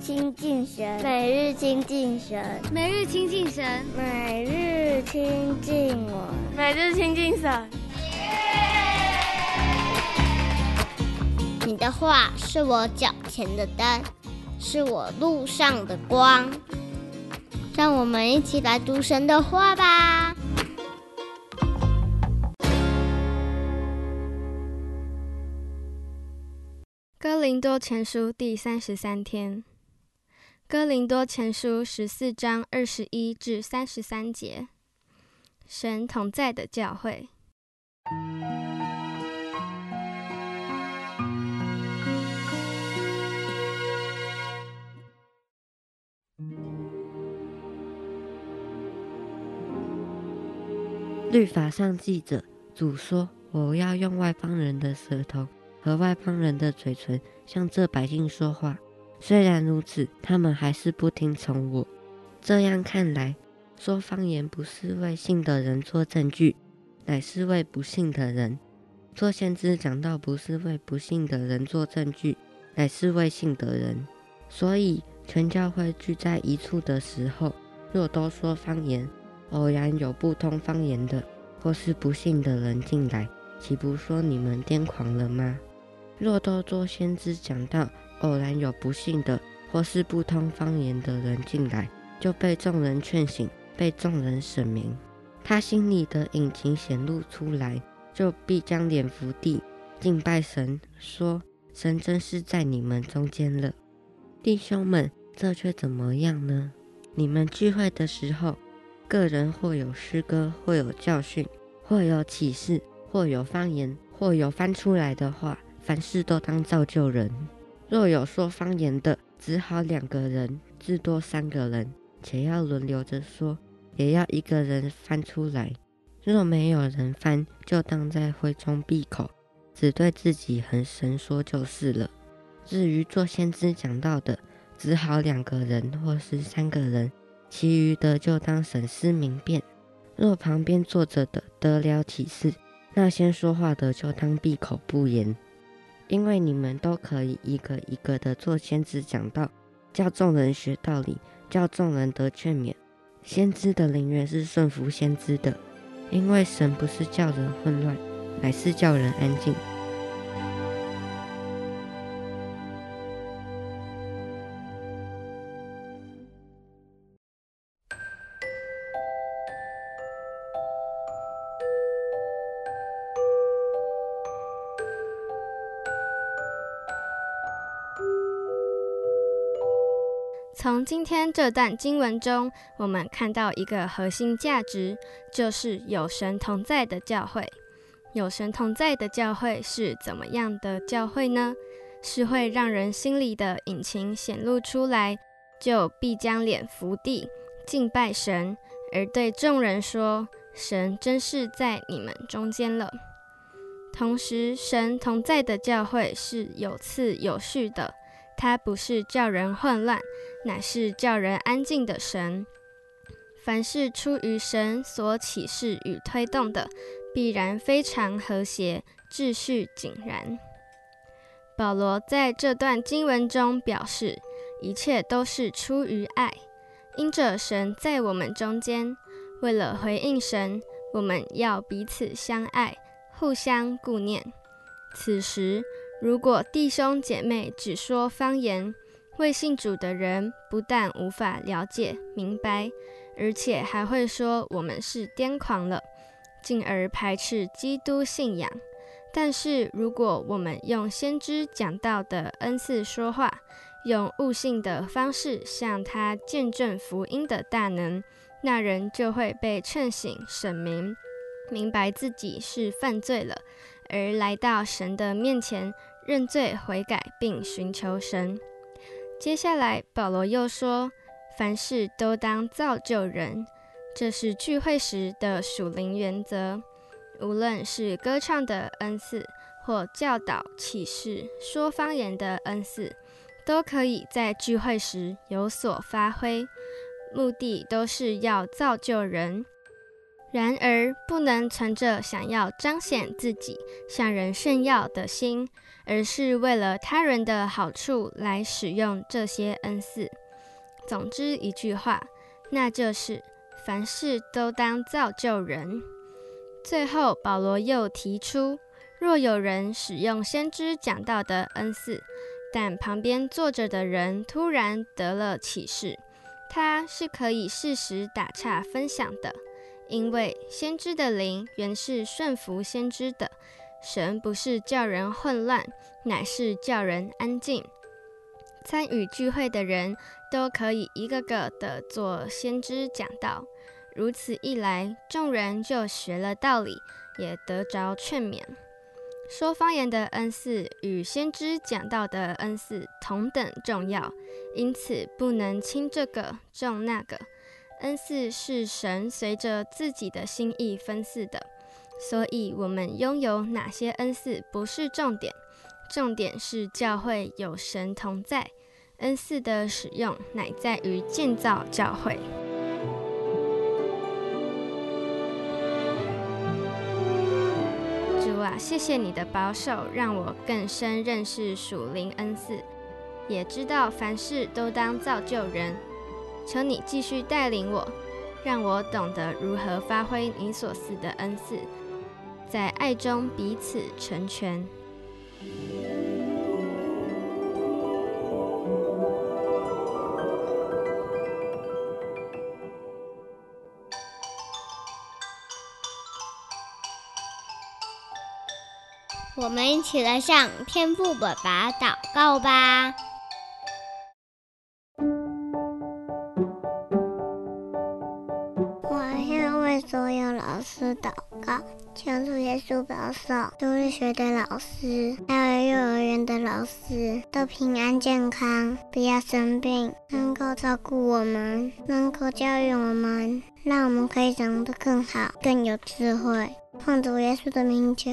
亲近神，每日亲近神，每日亲近神，每日亲近我，每日亲近神。你的话是我脚前的灯，是我路上的光。让我们一起来读神的话吧。哥林多前书第三十三天，哥林多前书十四章二十一至三十三节，神同在的教会。律法上记着，主说：“我要用外邦人的舌头。”和外邦人的嘴唇向这百姓说话，虽然如此，他们还是不听从我。这样看来，说方言不是为信的人做证据，乃是为不信的人；做先知讲道不是为不信的人做证据，乃是为信的人。所以，全教会聚在一处的时候，若都说方言，偶然有不通方言的，或是不信的人进来，岂不说你们癫狂了吗？若都做先知讲道，偶然有不信的或是不通方言的人进来，就被众人劝醒，被众人审明，他心里的隐情显露出来，就必将脸伏地，敬拜神，说：神真是在你们中间了。弟兄们，这却怎么样呢？你们聚会的时候，个人或有诗歌，或有教训，或有启示，或有方言，或有翻出来的话。凡事都当造就人。若有说方言的，只好两个人，至多三个人，且要轮流着说，也要一个人翻出来。若没有人翻，就当在会中闭口，只对自己和神说就是了。至于做先知讲到的，只好两个人或是三个人，其余的就当审思明辨。若旁边坐着的得了启示，那先说话的就当闭口不言。因为你们都可以一个一个的做先知讲道，叫众人学道理，叫众人得劝勉。先知的灵源是顺服先知的，因为神不是叫人混乱，乃是叫人安静。从今天这段经文中，我们看到一个核心价值，就是有神同在的教会。有神同在的教会是怎么样的教会呢？是会让人心里的隐情显露出来，就必将脸伏地敬拜神，而对众人说：“神真是在你们中间了。”同时，神同在的教会是有次有序的。他不是叫人混乱，乃是叫人安静的神。凡是出于神所启示与推动的，必然非常和谐，秩序井然。保罗在这段经文中表示，一切都是出于爱，因着神在我们中间。为了回应神，我们要彼此相爱，互相顾念。此时，如果弟兄姐妹只说方言，未信主的人不但无法了解明白，而且还会说我们是癫狂了，进而排斥基督信仰。但是，如果我们用先知讲到的恩赐说话，用悟性的方式向他见证福音的大能，那人就会被劝醒、审明，明白自己是犯罪了，而来到神的面前。认罪悔改，并寻求神。接下来，保罗又说：“凡事都当造就人，这是聚会时的属灵原则。无论是歌唱的恩赐，或教导、启示、说方言的恩赐，都可以在聚会时有所发挥，目的都是要造就人。然而，不能存着想要彰显自己、向人炫耀的心。”而是为了他人的好处来使用这些恩赐。总之一句话，那就是凡事都当造就人。最后，保罗又提出，若有人使用先知讲到的恩赐，但旁边坐着的人突然得了启示，他是可以适时打岔分享的，因为先知的灵原是顺服先知的。神不是叫人混乱，乃是叫人安静。参与聚会的人都可以一个个的做先知讲道，如此一来，众人就学了道理，也得着劝勉。说方言的恩赐与先知讲道的恩赐同等重要，因此不能轻这个重那个。恩赐是神随着自己的心意分赐的，所以我们拥有哪些恩赐不是重点，重点是教会有神同在，恩赐的使用乃在于建造教会。主啊谢谢你的保守，让我更深认识属灵恩赐，也知道凡事都当造就人。求你继续带领我，让我懂得如何发挥你所赐的恩赐，在爱中彼此成全。我们一起来向天父爸爸祷告吧。祷告，求主耶稣保守主日学的老师，还有幼儿园的老师都平安健康，不要生病，能够照顾我们，能够教育我们，让我们可以长得更好，更有智慧。奉主耶稣的名求。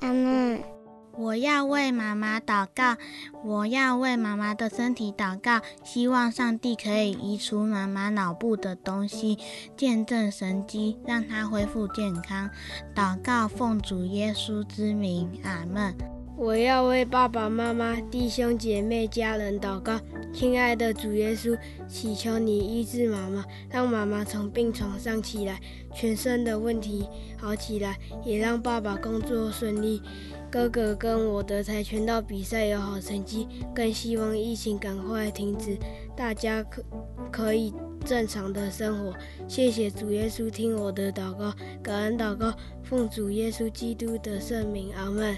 阿门。我要为妈妈祷告，我要为妈妈的身体祷告，希望上帝可以移除妈妈脑部的东西，见证神机，让她恢复健康。祷告奉主耶稣之名，阿门。我要为爸爸妈妈、弟兄姐妹、家人祷告，亲爱的主耶稣，祈求你医治妈妈，让妈妈从病床上起来，全身的问题好起来，也让爸爸工作顺利。哥哥跟我的跆拳道比赛有好成绩，更希望疫情赶快停止，大家可可以正常的生活。谢谢主耶稣，听我的祷告，感恩祷告，奉主耶稣基督的圣名，阿门。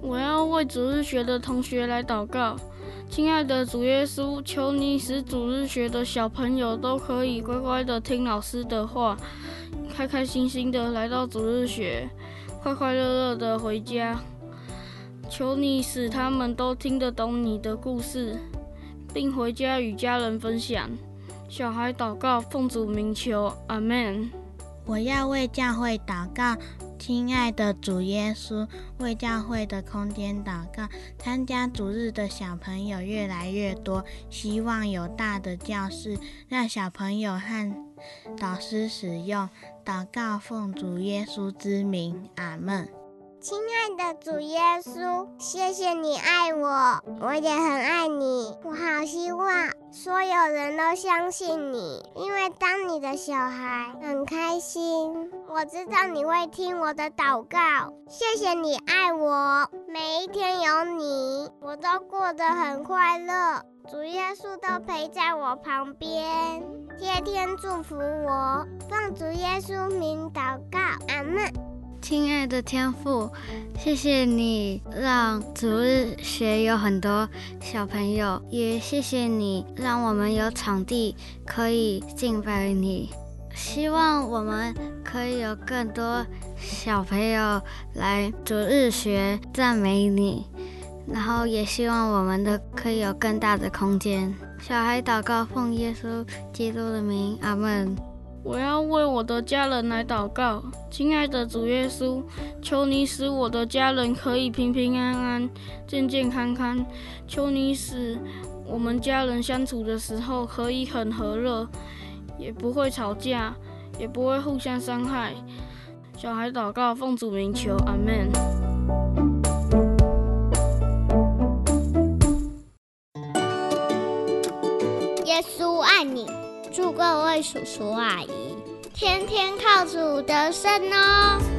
我要为主日学的同学来祷告，亲爱的主耶稣，求你使主日学的小朋友都可以乖乖的听老师的话，开开心心的来到主日学，快快乐乐的回家。求你使他们都听得懂你的故事，并回家与家人分享。小孩祷告，奉主名求，阿门。我要为教会祷告，亲爱的主耶稣，为教会的空间祷告。参加主日的小朋友越来越多，希望有大的教室，让小朋友和导师使用。祷告，奉主耶稣之名，阿门。亲爱的主耶稣，谢谢你爱我，我也很爱你。我好希望所有人都相信你，因为当你的小孩很开心，我知道你会听我的祷告。谢谢你爱我，每一天有你，我都过得很快乐。主耶稣都陪在我旁边，天天祝福我。奉主耶稣名祷告，阿门。亲爱的天父，谢谢你让主日学有很多小朋友，也谢谢你让我们有场地可以敬拜你。希望我们可以有更多小朋友来主日学赞美你，然后也希望我们的可以有更大的空间。小孩祷告，奉耶稣基督的名，阿门。我要为我的家人来祷告，亲爱的主耶稣，求你使我的家人可以平平安安、健健康康。求你使我们家人相处的时候可以很和乐，也不会吵架，也不会互相伤害。小孩祷告，奉主名求，阿门。耶稣爱你，祝各位叔叔阿姨天天靠主得胜哦。